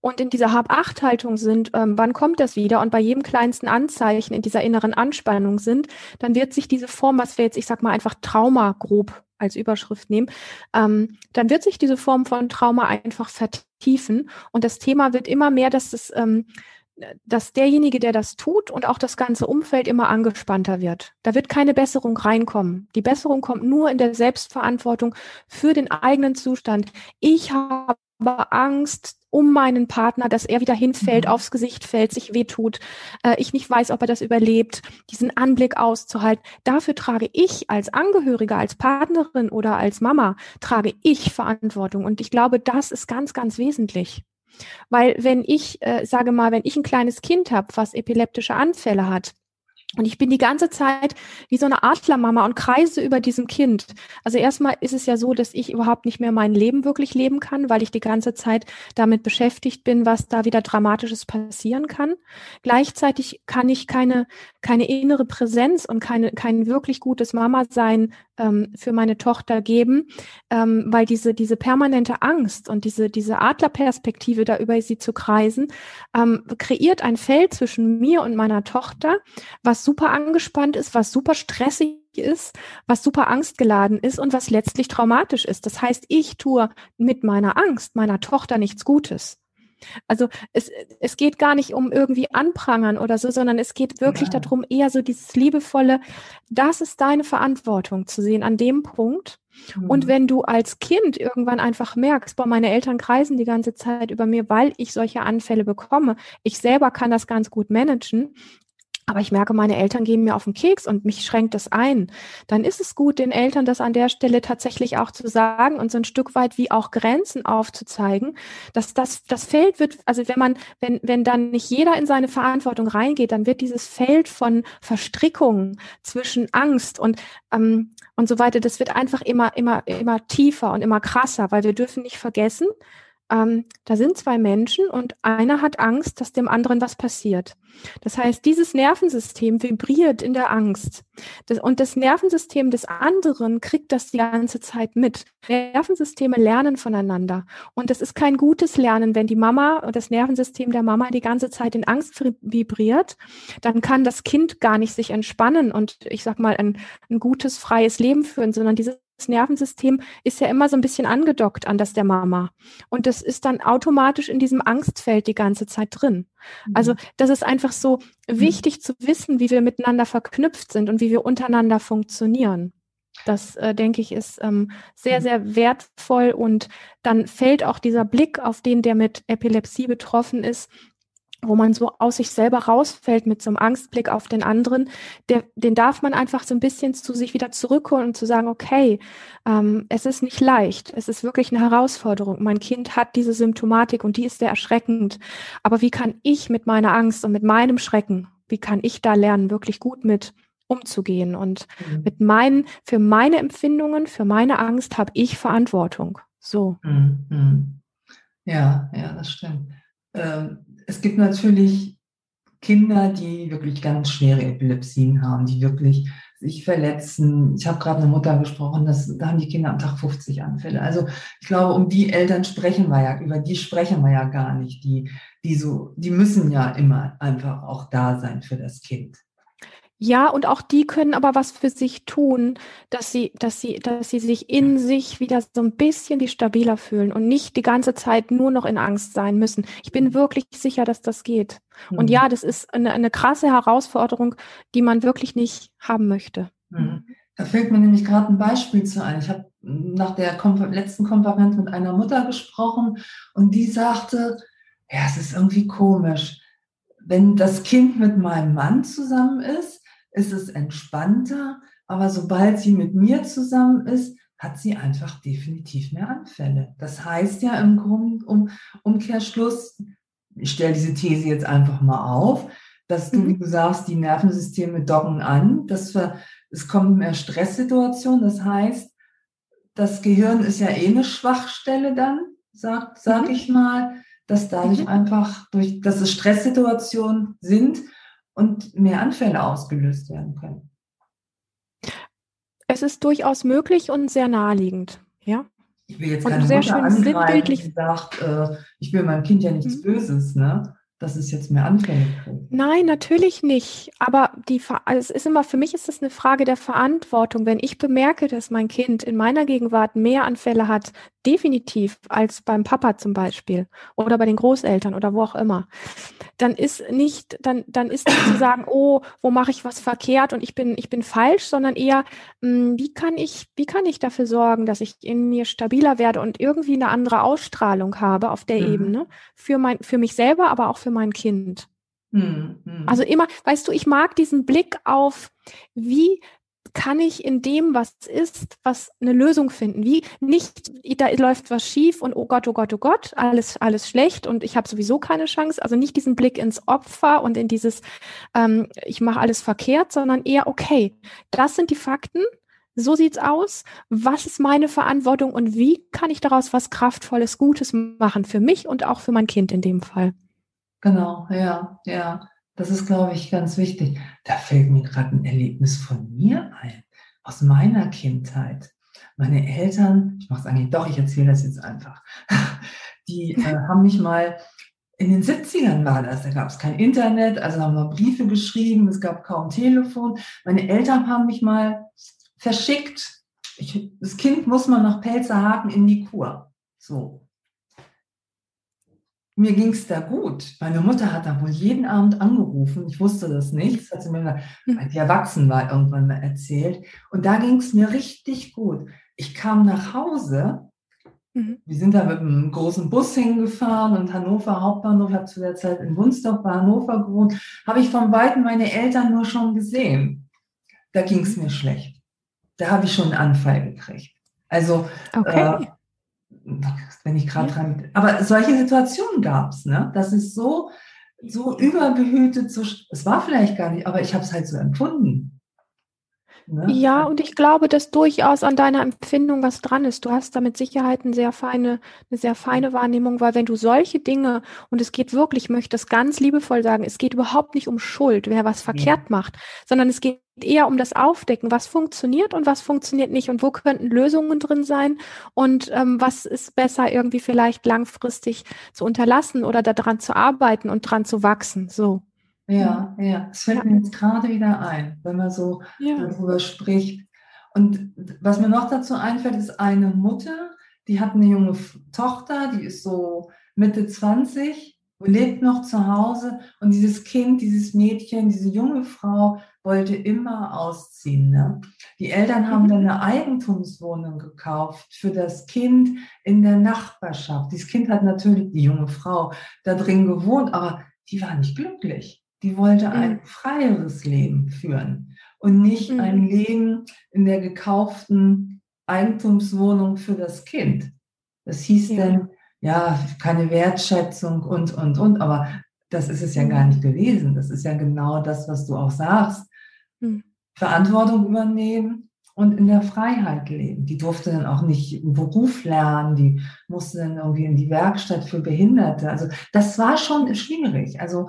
und in dieser Hab-Acht-Haltung sind, ähm, wann kommt das wieder und bei jedem kleinsten Anzeichen in dieser inneren Anspannung sind, dann wird sich diese Form, was wir jetzt, ich sag mal, einfach Trauma grob als Überschrift nehmen, ähm, dann wird sich diese Form von Trauma einfach vertiefen und das Thema wird immer mehr, dass es ähm, dass derjenige, der das tut und auch das ganze Umfeld immer angespannter wird. Da wird keine Besserung reinkommen. Die Besserung kommt nur in der Selbstverantwortung für den eigenen Zustand. Ich habe Angst um meinen Partner, dass er wieder hinfällt, mhm. aufs Gesicht fällt, sich wehtut, äh, ich nicht weiß, ob er das überlebt, diesen Anblick auszuhalten. Dafür trage ich als Angehöriger, als Partnerin oder als Mama, trage ich Verantwortung. Und ich glaube, das ist ganz, ganz wesentlich. Weil wenn ich, äh, sage mal, wenn ich ein kleines Kind habe, was epileptische Anfälle hat, Und ich bin die ganze Zeit wie so eine Adlermama und kreise über diesem Kind. Also erstmal ist es ja so, dass ich überhaupt nicht mehr mein Leben wirklich leben kann, weil ich die ganze Zeit damit beschäftigt bin, was da wieder Dramatisches passieren kann. Gleichzeitig kann ich keine, keine innere Präsenz und keine, kein wirklich gutes Mama-Sein ähm, für meine Tochter geben, ähm, weil diese, diese permanente Angst und diese, diese Adlerperspektive, da über sie zu kreisen, ähm, kreiert ein Feld zwischen mir und meiner Tochter, was super angespannt ist, was super stressig ist, was super angstgeladen ist und was letztlich traumatisch ist. Das heißt, ich tue mit meiner Angst meiner Tochter nichts Gutes. Also es, es geht gar nicht um irgendwie anprangern oder so, sondern es geht wirklich ja. darum, eher so dieses liebevolle, das ist deine Verantwortung zu sehen an dem Punkt. Mhm. Und wenn du als Kind irgendwann einfach merkst, boah, meine Eltern kreisen die ganze Zeit über mir, weil ich solche Anfälle bekomme, ich selber kann das ganz gut managen, aber ich merke, meine Eltern gehen mir auf den Keks und mich schränkt das ein. Dann ist es gut, den Eltern das an der Stelle tatsächlich auch zu sagen und so ein Stück weit wie auch Grenzen aufzuzeigen, dass das, das Feld wird, also wenn man, wenn, wenn dann nicht jeder in seine Verantwortung reingeht, dann wird dieses Feld von Verstrickungen zwischen Angst und, ähm, und so weiter, das wird einfach immer, immer, immer tiefer und immer krasser, weil wir dürfen nicht vergessen, ähm, da sind zwei Menschen und einer hat Angst, dass dem anderen was passiert. Das heißt, dieses Nervensystem vibriert in der Angst. Das, und das Nervensystem des anderen kriegt das die ganze Zeit mit. Nervensysteme lernen voneinander. Und es ist kein gutes Lernen, wenn die Mama und das Nervensystem der Mama die ganze Zeit in Angst vibriert, dann kann das Kind gar nicht sich entspannen und ich sag mal ein, ein gutes, freies Leben führen, sondern dieses das Nervensystem ist ja immer so ein bisschen angedockt an das der Mama. Und das ist dann automatisch in diesem Angstfeld die ganze Zeit drin. Also mhm. das ist einfach so mhm. wichtig zu wissen, wie wir miteinander verknüpft sind und wie wir untereinander funktionieren. Das, äh, denke ich, ist ähm, sehr, mhm. sehr wertvoll. Und dann fällt auch dieser Blick auf den, der mit Epilepsie betroffen ist, wo man so aus sich selber rausfällt mit so einem Angstblick auf den anderen, der, den darf man einfach so ein bisschen zu sich wieder zurückholen und zu sagen, okay, ähm, es ist nicht leicht, es ist wirklich eine Herausforderung. Mein Kind hat diese Symptomatik und die ist sehr erschreckend. Aber wie kann ich mit meiner Angst und mit meinem Schrecken, wie kann ich da lernen, wirklich gut mit umzugehen? Und mhm. mit meinen, für meine Empfindungen, für meine Angst habe ich Verantwortung. So. Mhm. mhm. Ja, ja, das stimmt. Ähm es gibt natürlich Kinder, die wirklich ganz schwere Epilepsien haben, die wirklich sich verletzen. Ich habe gerade eine Mutter gesprochen, dass, da haben die Kinder am Tag 50 Anfälle. Also ich glaube, um die Eltern sprechen wir ja, über die sprechen wir ja gar nicht. Die, die so, die müssen ja immer einfach auch da sein für das Kind. Ja, und auch die können aber was für sich tun, dass sie, dass sie, dass sie sich in sich wieder so ein bisschen wie stabiler fühlen und nicht die ganze Zeit nur noch in Angst sein müssen. Ich bin wirklich sicher, dass das geht. Mhm. Und ja, das ist eine, eine krasse Herausforderung, die man wirklich nicht haben möchte. Mhm. Da fällt mir nämlich gerade ein Beispiel zu ein. Ich habe nach der Konfer letzten Konferenz mit einer Mutter gesprochen und die sagte, ja, es ist irgendwie komisch. Wenn das Kind mit meinem Mann zusammen ist, ist es entspannter, aber sobald sie mit mir zusammen ist, hat sie einfach definitiv mehr Anfälle. Das heißt ja im Grund, um, Umkehrschluss, ich stelle diese These jetzt einfach mal auf, dass du, wie mhm. du sagst, die Nervensysteme docken an, dass wir, es kommen mehr Stresssituationen, das heißt, das Gehirn ist ja eh eine Schwachstelle dann, sag, sag mhm. ich mal, dass dadurch mhm. einfach, durch, dass es Stresssituationen sind, und mehr Anfälle ausgelöst werden können. Es ist durchaus möglich und sehr naheliegend, ja. Ich will jetzt keine und sehr Mutter schön sinnbildlich. Sagt, äh, ich will meinem Kind ja nichts mhm. Böses, ne? Dass es jetzt mehr Anfälle kriegt. Nein, natürlich nicht. Aber die, also es ist immer, für mich ist es eine Frage der Verantwortung. Wenn ich bemerke, dass mein Kind in meiner Gegenwart mehr Anfälle hat, definitiv als beim Papa zum Beispiel oder bei den Großeltern oder wo auch immer, dann ist nicht, dann, dann ist nicht zu (coughs) sagen, oh, wo mache ich was verkehrt und ich bin, ich bin falsch, sondern eher, mh, hm, wie kann ich, wie kann ich dafür sorgen, dass ich in mir stabiler werde und irgendwie eine andere Ausstrahlung habe auf der mhm. Ebene für mein, für mich selber, aber auch für mein Kind. Mhm. Also immer, weißt du, ich mag diesen Blick auf, wie kann ich in dem, was ist, was eine Lösung finden? Wie nicht, da läuft was schief und oh Gott, oh Gott, oh Gott, alles, alles schlecht und ich habe sowieso keine Chance. Also nicht diesen Blick ins Opfer und in dieses, ähm, ich mache alles verkehrt, sondern eher, okay, das sind die Fakten, so sieht's aus. Was ist meine Verantwortung und wie kann ich daraus was Kraftvolles, Gutes machen für mich und auch für mein Kind in dem Fall? Genau, ja, ja. Das ist, glaube ich, ganz wichtig. Da fällt mir gerade ein Erlebnis von mir ein, aus meiner Kindheit. Meine Eltern, ich mache es eigentlich doch, ich erzähle das jetzt einfach, (laughs) die äh, haben mich mal, in den 70ern war das, da gab es kein Internet, also haben wir Briefe geschrieben, es gab kaum Telefon. Meine Eltern haben mich mal verschickt. Ich, das Kind muss man nach Pelzerhaken in die Kur. So mir ging es da gut. Meine Mutter hat da wohl jeden Abend angerufen. Ich wusste das nicht. Das hat sie mir, mal, hm. als ich erwachsen war, irgendwann mal erzählt. Und da ging es mir richtig gut. Ich kam nach Hause. Mhm. Wir sind da mit einem großen Bus hingefahren und Hannover Hauptbahnhof, ich habe zu der Zeit in Wunsdorf bei Hannover gewohnt, habe ich von Weitem meine Eltern nur schon gesehen. Da ging es mir schlecht. Da habe ich schon einen Anfall gekriegt. Also okay. äh, wenn ich gerade ja. dran. Aber solche Situationen gab es, ne? Das ist so, so überbehütet, so, es war vielleicht gar nicht, aber ich habe es halt so empfunden. Ne? Ja, und ich glaube, dass durchaus an deiner Empfindung was dran ist. Du hast da mit Sicherheit eine sehr feine, eine sehr feine Wahrnehmung, weil wenn du solche Dinge, und es geht wirklich, ich möchte das ganz liebevoll sagen, es geht überhaupt nicht um Schuld, wer was verkehrt ja. macht, sondern es geht eher um das Aufdecken, was funktioniert und was funktioniert nicht und wo könnten Lösungen drin sein und ähm, was ist besser irgendwie vielleicht langfristig zu unterlassen oder daran zu arbeiten und dran zu wachsen. So. Ja, ja, es fällt mir jetzt gerade wieder ein, wenn man so ja. darüber spricht. Und was mir noch dazu einfällt, ist eine Mutter, die hat eine junge Tochter, die ist so Mitte 20 und lebt noch zu Hause. Und dieses Kind, dieses Mädchen, diese junge Frau wollte immer ausziehen. Ne? Die Eltern haben mhm. dann eine Eigentumswohnung gekauft für das Kind in der Nachbarschaft. Dieses Kind hat natürlich, die junge Frau, da drin gewohnt, aber die war nicht glücklich. Die wollte ein mhm. freieres Leben führen und nicht mhm. ein Leben in der gekauften Eigentumswohnung für das Kind. Das hieß ja. dann, ja, keine Wertschätzung und, und, und, aber das ist es ja gar mhm. nicht gewesen. Das ist ja genau das, was du auch sagst. Mhm. Verantwortung übernehmen und in der Freiheit leben. Die durfte dann auch nicht einen Beruf lernen, die musste dann irgendwie in die Werkstatt für Behinderte. Also das war schon schwierig. Also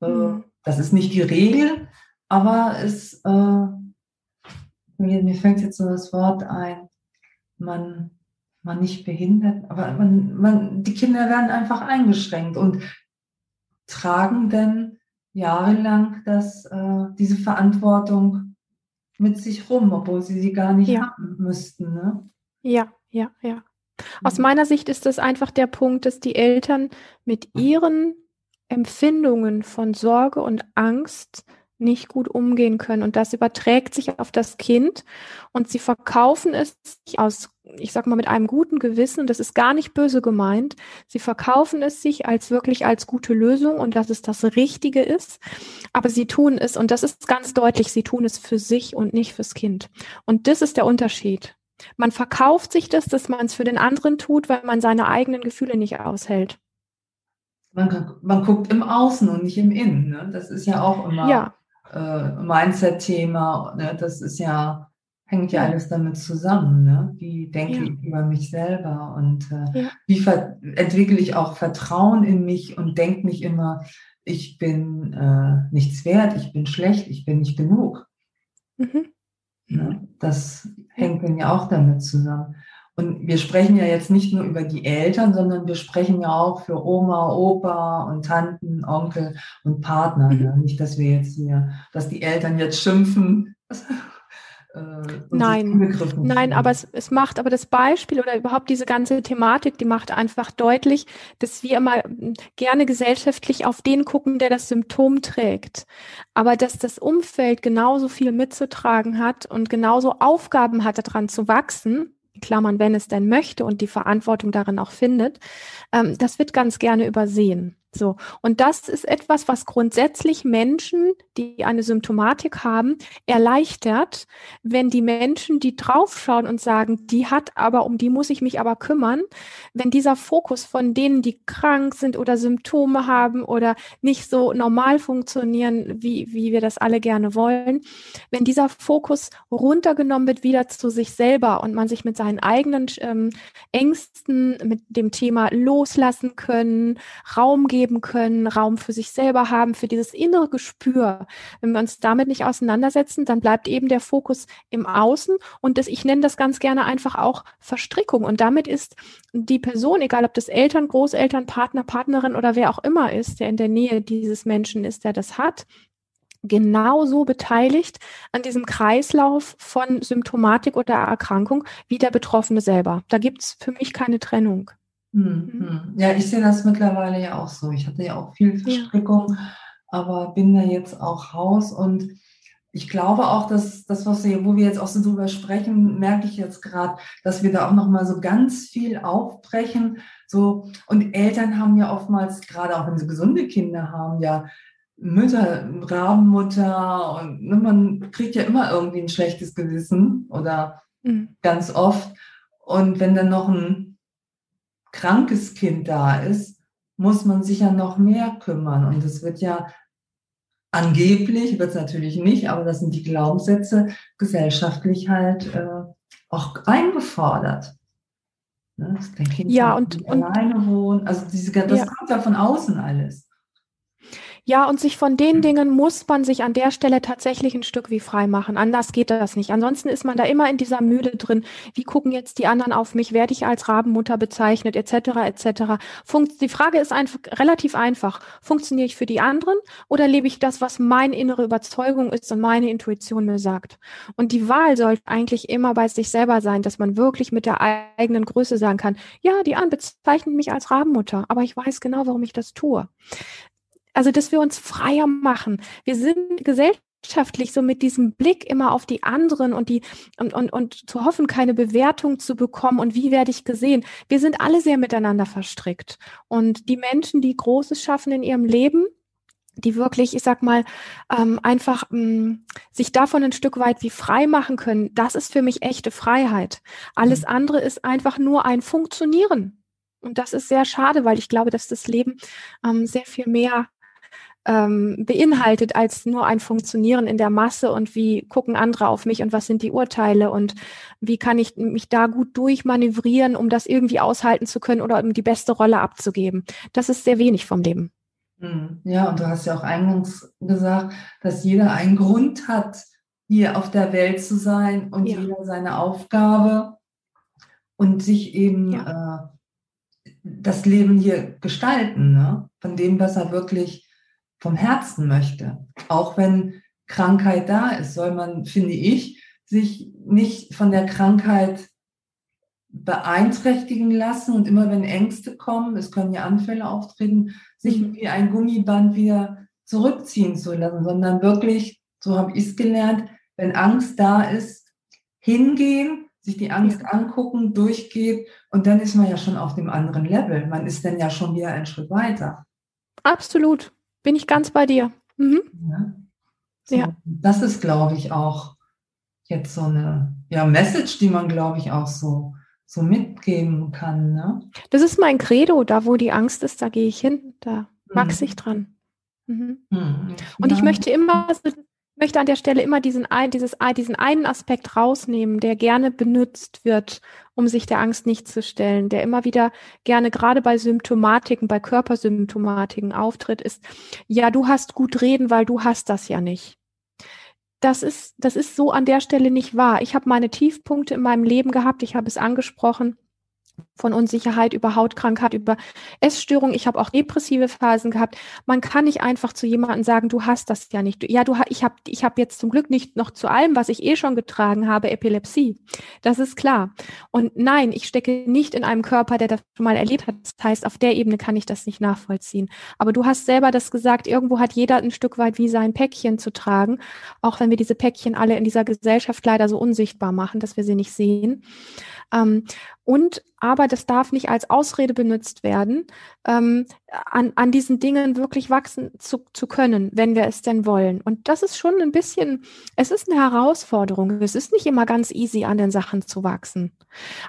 äh, mhm. Das ist nicht die Regel, aber es, äh, mir, mir fällt jetzt so das Wort ein, man, man nicht behindert, aber man, man, die Kinder werden einfach eingeschränkt und tragen dann jahrelang das, äh, diese Verantwortung mit sich rum, obwohl sie sie gar nicht ja. haben müssten. Ne? Ja, ja, ja. Aus meiner Sicht ist das einfach der Punkt, dass die Eltern mit ihren Empfindungen von Sorge und Angst nicht gut umgehen können. Und das überträgt sich auf das Kind und sie verkaufen es aus, ich sag mal, mit einem guten Gewissen, das ist gar nicht böse gemeint. Sie verkaufen es sich als wirklich als gute Lösung und dass es das Richtige ist. Aber sie tun es, und das ist ganz deutlich, sie tun es für sich und nicht fürs Kind. Und das ist der Unterschied. Man verkauft sich das, dass man es für den anderen tut, weil man seine eigenen Gefühle nicht aushält man, man guckt im Außen und nicht im Innen. Ne? Das ist ja auch immer ja. äh, Mindset-Thema. Ne? Das ist ja, hängt ja, alles damit zusammen. Ne? Wie denke ja. ich über mich selber und äh, ja. wie entwickle ich auch Vertrauen in mich und denke nicht immer, ich bin äh, nichts wert, ich bin schlecht, ich bin nicht genug. Mhm. Ne? Das hängt dann ja auch damit zusammen. Und wir sprechen ja jetzt nicht nur über die Eltern, sondern wir sprechen ja auch für Oma, Opa und Tanten, Onkel und Partner. Mhm. Ne? Nicht, dass wir jetzt hier, dass die Eltern jetzt schimpfen. (laughs) Äh, nein, nein, aber es, es macht, aber das Beispiel oder überhaupt diese ganze Thematik, die macht einfach deutlich, dass wir immer gerne gesellschaftlich auf den gucken, der das Symptom trägt. Aber dass das Umfeld genauso viel mitzutragen hat und genauso Aufgaben hat, daran zu wachsen, Klammern, wenn es denn möchte und die Verantwortung darin auch findet, ähm, das wird ganz gerne übersehen. So. Und das ist etwas, was grundsätzlich Menschen, die eine Symptomatik haben, erleichtert, wenn die Menschen, die draufschauen und sagen, die hat aber, um die muss ich mich aber kümmern, wenn dieser Fokus von denen, die krank sind oder Symptome haben oder nicht so normal funktionieren, wie, wie wir das alle gerne wollen, wenn dieser Fokus runtergenommen wird wieder zu sich selber und man sich mit seinen eigenen ähm, Ängsten, mit dem Thema loslassen können, Raum geben, geben können, Raum für sich selber haben, für dieses innere Gespür. Wenn wir uns damit nicht auseinandersetzen, dann bleibt eben der Fokus im Außen und das, ich nenne das ganz gerne einfach auch Verstrickung. Und damit ist die Person, egal ob das Eltern, Großeltern, Partner, Partnerin oder wer auch immer ist, der in der Nähe dieses Menschen ist, der das hat, genauso beteiligt an diesem Kreislauf von Symptomatik oder Erkrankung wie der Betroffene selber. Da gibt es für mich keine Trennung. Hm, hm. Ja, ich sehe das mittlerweile ja auch so. Ich hatte ja auch viel Verstrickung, ja. aber bin da jetzt auch raus und ich glaube auch, dass das, was wir, wo wir jetzt auch so drüber sprechen, merke ich jetzt gerade, dass wir da auch noch mal so ganz viel aufbrechen. So und Eltern haben ja oftmals gerade auch wenn sie gesunde Kinder haben, ja Mütter, Rabenmutter und ne, man kriegt ja immer irgendwie ein schlechtes Gewissen oder mhm. ganz oft. Und wenn dann noch ein krankes Kind da ist, muss man sich ja noch mehr kümmern. Und es wird ja angeblich, wird es natürlich nicht, aber das sind die Glaubenssätze, gesellschaftlich halt äh, auch eingefordert. Ne? Das kind ja, und, und alleine wohnen. Also diese, das ja. kommt ja von außen alles. Ja, und sich von den Dingen muss man sich an der Stelle tatsächlich ein Stück wie frei machen. Anders geht das nicht. Ansonsten ist man da immer in dieser Mühle drin. Wie gucken jetzt die anderen auf mich? Werde ich als Rabenmutter bezeichnet, etc., etc. Funkt die Frage ist einfach relativ einfach. Funktioniere ich für die anderen oder lebe ich das, was meine innere Überzeugung ist und meine Intuition mir sagt? Und die Wahl sollte eigentlich immer bei sich selber sein, dass man wirklich mit der eigenen Größe sagen kann, ja, die anderen bezeichnen mich als Rabenmutter, aber ich weiß genau, warum ich das tue also dass wir uns freier machen. Wir sind gesellschaftlich so mit diesem Blick immer auf die anderen und die und, und, und zu hoffen, keine Bewertung zu bekommen und wie werde ich gesehen. Wir sind alle sehr miteinander verstrickt. Und die Menschen, die Großes schaffen in ihrem Leben, die wirklich, ich sag mal, ähm, einfach ähm, sich davon ein Stück weit wie frei machen können, das ist für mich echte Freiheit. Alles mhm. andere ist einfach nur ein Funktionieren. Und das ist sehr schade, weil ich glaube, dass das Leben ähm, sehr viel mehr ähm, beinhaltet als nur ein Funktionieren in der Masse und wie gucken andere auf mich und was sind die Urteile und wie kann ich mich da gut durchmanövrieren, um das irgendwie aushalten zu können oder um die beste Rolle abzugeben. Das ist sehr wenig vom Leben. Hm. Ja, und du hast ja auch eingangs gesagt, dass jeder einen Grund hat, hier auf der Welt zu sein und ja. jeder seine Aufgabe und sich eben ja. äh, das Leben hier gestalten, ne? von dem, was er wirklich vom Herzen möchte. Auch wenn Krankheit da ist, soll man, finde ich, sich nicht von der Krankheit beeinträchtigen lassen und immer wenn Ängste kommen, es können ja Anfälle auftreten, sich mhm. wie ein Gummiband wieder zurückziehen zu lassen, sondern wirklich, so habe ich es gelernt, wenn Angst da ist, hingehen, sich die Angst ja. angucken, durchgehen und dann ist man ja schon auf dem anderen Level. Man ist dann ja schon wieder einen Schritt weiter. Absolut. Bin ich ganz bei dir. Mhm. Ja. So, ja. Das ist, glaube ich, auch jetzt so eine ja, Message, die man, glaube ich, auch so, so mitgeben kann. Ne? Das ist mein Credo. Da, wo die Angst ist, da gehe ich hin. Da wachse mhm. ich dran. Mhm. Mhm. Und ich möchte immer möchte an der Stelle immer diesen, dieses, diesen einen Aspekt rausnehmen, der gerne benutzt wird, um sich der Angst nicht zu stellen, der immer wieder gerne gerade bei Symptomatiken, bei Körpersymptomatiken auftritt, ist, ja, du hast gut reden, weil du hast das ja nicht. Das ist, das ist so an der Stelle nicht wahr. Ich habe meine Tiefpunkte in meinem Leben gehabt, ich habe es angesprochen von Unsicherheit über Hautkrankheit, über Essstörung. Ich habe auch depressive Phasen gehabt. Man kann nicht einfach zu jemandem sagen, du hast das ja nicht. Ja, du ich habe ich habe jetzt zum Glück nicht noch zu allem, was ich eh schon getragen habe, Epilepsie. Das ist klar. Und nein, ich stecke nicht in einem Körper, der das schon mal erlebt hat. Das heißt, auf der Ebene kann ich das nicht nachvollziehen. Aber du hast selber das gesagt, irgendwo hat jeder ein Stück weit wie sein Päckchen zu tragen, auch wenn wir diese Päckchen alle in dieser Gesellschaft leider so unsichtbar machen, dass wir sie nicht sehen. Ähm, und aber das darf nicht als Ausrede benutzt werden, ähm, an, an diesen Dingen wirklich wachsen zu, zu können, wenn wir es denn wollen. Und das ist schon ein bisschen, es ist eine Herausforderung. Es ist nicht immer ganz easy, an den Sachen zu wachsen.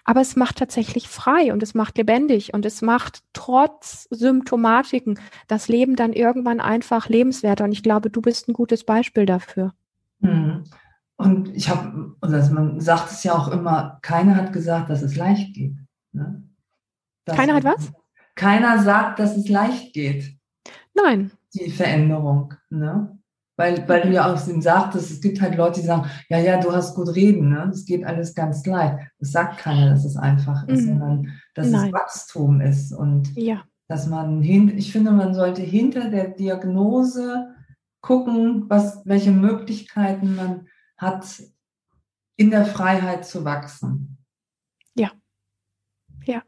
Aber es macht tatsächlich frei und es macht lebendig und es macht trotz Symptomatiken das Leben dann irgendwann einfach lebenswerter. Und ich glaube, du bist ein gutes Beispiel dafür. Hm. Und ich habe, also man sagt es ja auch immer, keiner hat gesagt, dass es leicht geht. Ne? Keiner hat was? Keiner sagt, dass es leicht geht. Nein. Die Veränderung. Ne? Weil, weil du ja auch ihm sagtest, es gibt halt Leute, die sagen, ja, ja, du hast gut reden, ne? Das geht alles ganz leicht. Das sagt keiner, dass es einfach ist, mhm. sondern dass Nein. es Wachstum ist und ja. dass man hin, ich finde, man sollte hinter der Diagnose gucken, was, welche Möglichkeiten man hat, in der Freiheit zu wachsen. Ja. Ja.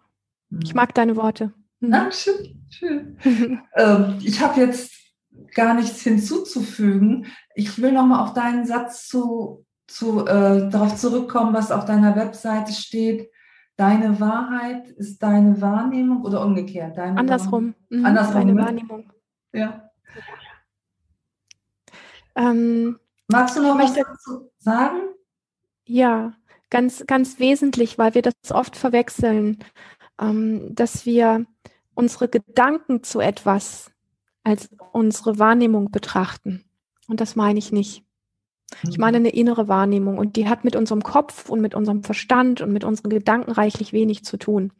Ich mag deine Worte. Mhm. Dankeschön. Schön. (laughs) ähm, ich habe jetzt gar nichts hinzuzufügen. Ich will nochmal auf deinen Satz zu, zu äh, darauf zurückkommen, was auf deiner Webseite steht. Deine Wahrheit ist deine Wahrnehmung oder umgekehrt? Deine Andersrum. Mhm. Andersrum. Deine ne? Wahrnehmung. Ja. Ähm, Magst du noch was dazu sagen? Ja, ganz, ganz wesentlich, weil wir das oft verwechseln, ähm, dass wir unsere Gedanken zu etwas als unsere Wahrnehmung betrachten. Und das meine ich nicht. Ich meine eine innere Wahrnehmung und die hat mit unserem Kopf und mit unserem Verstand und mit unseren Gedanken reichlich wenig zu tun.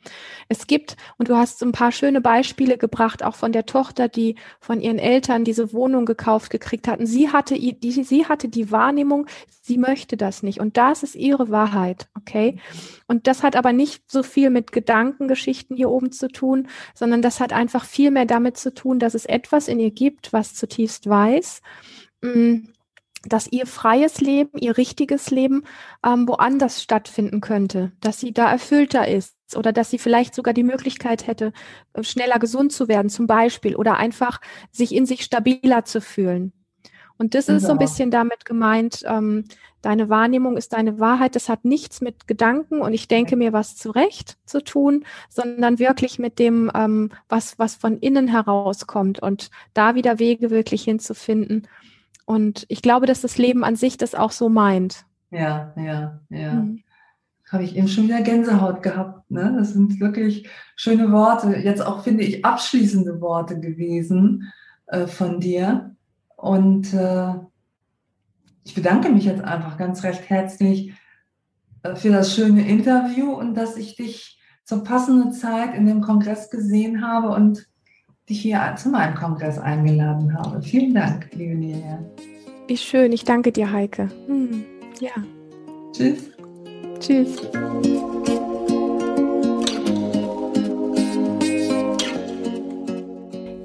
Es gibt, und du hast ein paar schöne Beispiele gebracht, auch von der Tochter, die von ihren Eltern diese Wohnung gekauft gekriegt hatten. Sie hatte die, sie hatte die Wahrnehmung, sie möchte das nicht. Und das ist ihre Wahrheit, okay? Und das hat aber nicht so viel mit Gedankengeschichten hier oben zu tun, sondern das hat einfach viel mehr damit zu tun, dass es etwas in ihr gibt, was zutiefst weiß mm, dass ihr freies Leben, ihr richtiges Leben ähm, woanders stattfinden könnte, dass sie da erfüllter ist oder dass sie vielleicht sogar die Möglichkeit hätte, äh, schneller gesund zu werden zum Beispiel oder einfach sich in sich stabiler zu fühlen. Und das ist so ein bisschen damit gemeint, ähm, deine Wahrnehmung ist deine Wahrheit. Das hat nichts mit Gedanken und ich denke mir was zurecht zu tun, sondern wirklich mit dem, ähm, was, was von innen herauskommt und da wieder Wege wirklich hinzufinden und ich glaube, dass das Leben an sich das auch so meint. Ja, ja, ja. Mhm. Habe ich eben schon wieder Gänsehaut gehabt. Ne? Das sind wirklich schöne Worte. Jetzt auch, finde ich, abschließende Worte gewesen äh, von dir. Und äh, ich bedanke mich jetzt einfach ganz recht herzlich äh, für das schöne Interview und dass ich dich zur passenden Zeit in dem Kongress gesehen habe und dich hier zu meinem Kongress eingeladen habe. Vielen Dank, liebe Lilia. Wie schön, ich danke dir, Heike. Hm, ja. Tschüss. Tschüss.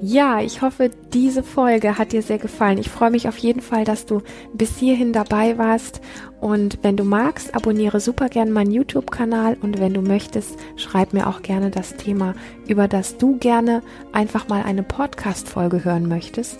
Ja, ich hoffe, diese Folge hat dir sehr gefallen. Ich freue mich auf jeden Fall, dass du bis hierhin dabei warst. Und wenn du magst, abonniere super gerne meinen YouTube-Kanal. Und wenn du möchtest, schreib mir auch gerne das Thema, über das du gerne einfach mal eine Podcast-Folge hören möchtest.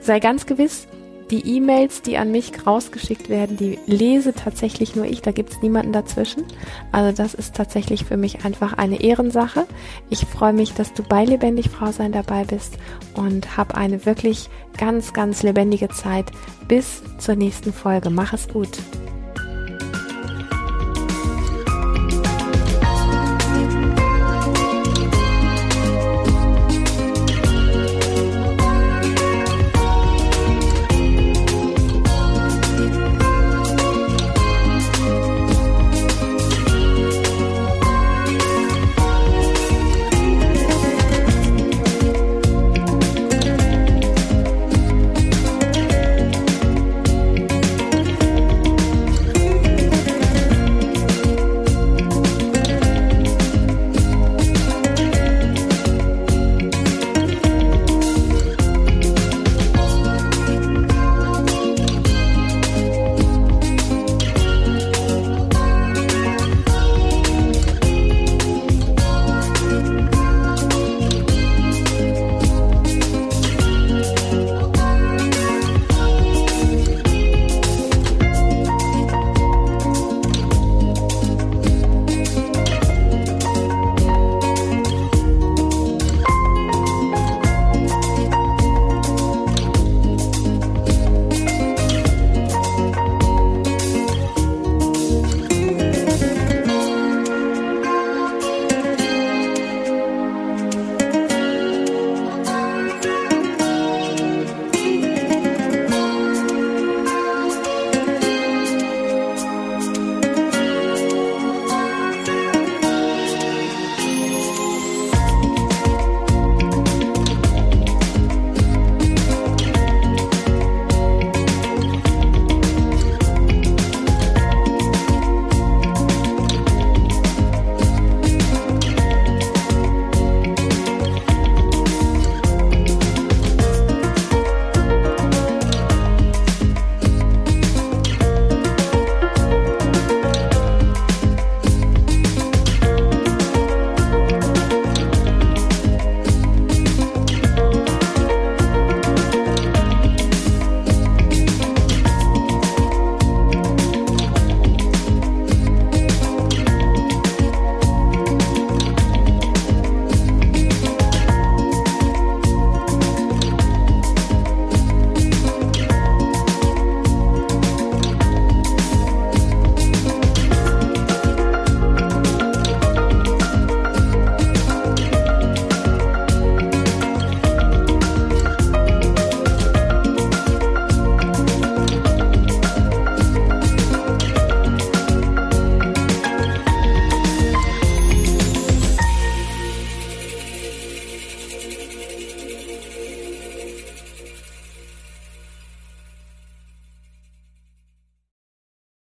Sei ganz gewiss, die E-Mails, die an mich rausgeschickt werden, die lese tatsächlich nur ich, da gibt es niemanden dazwischen. Also das ist tatsächlich für mich einfach eine Ehrensache. Ich freue mich, dass du bei Lebendig Frau sein dabei bist und hab eine wirklich ganz, ganz lebendige Zeit. Bis zur nächsten Folge. Mach es gut.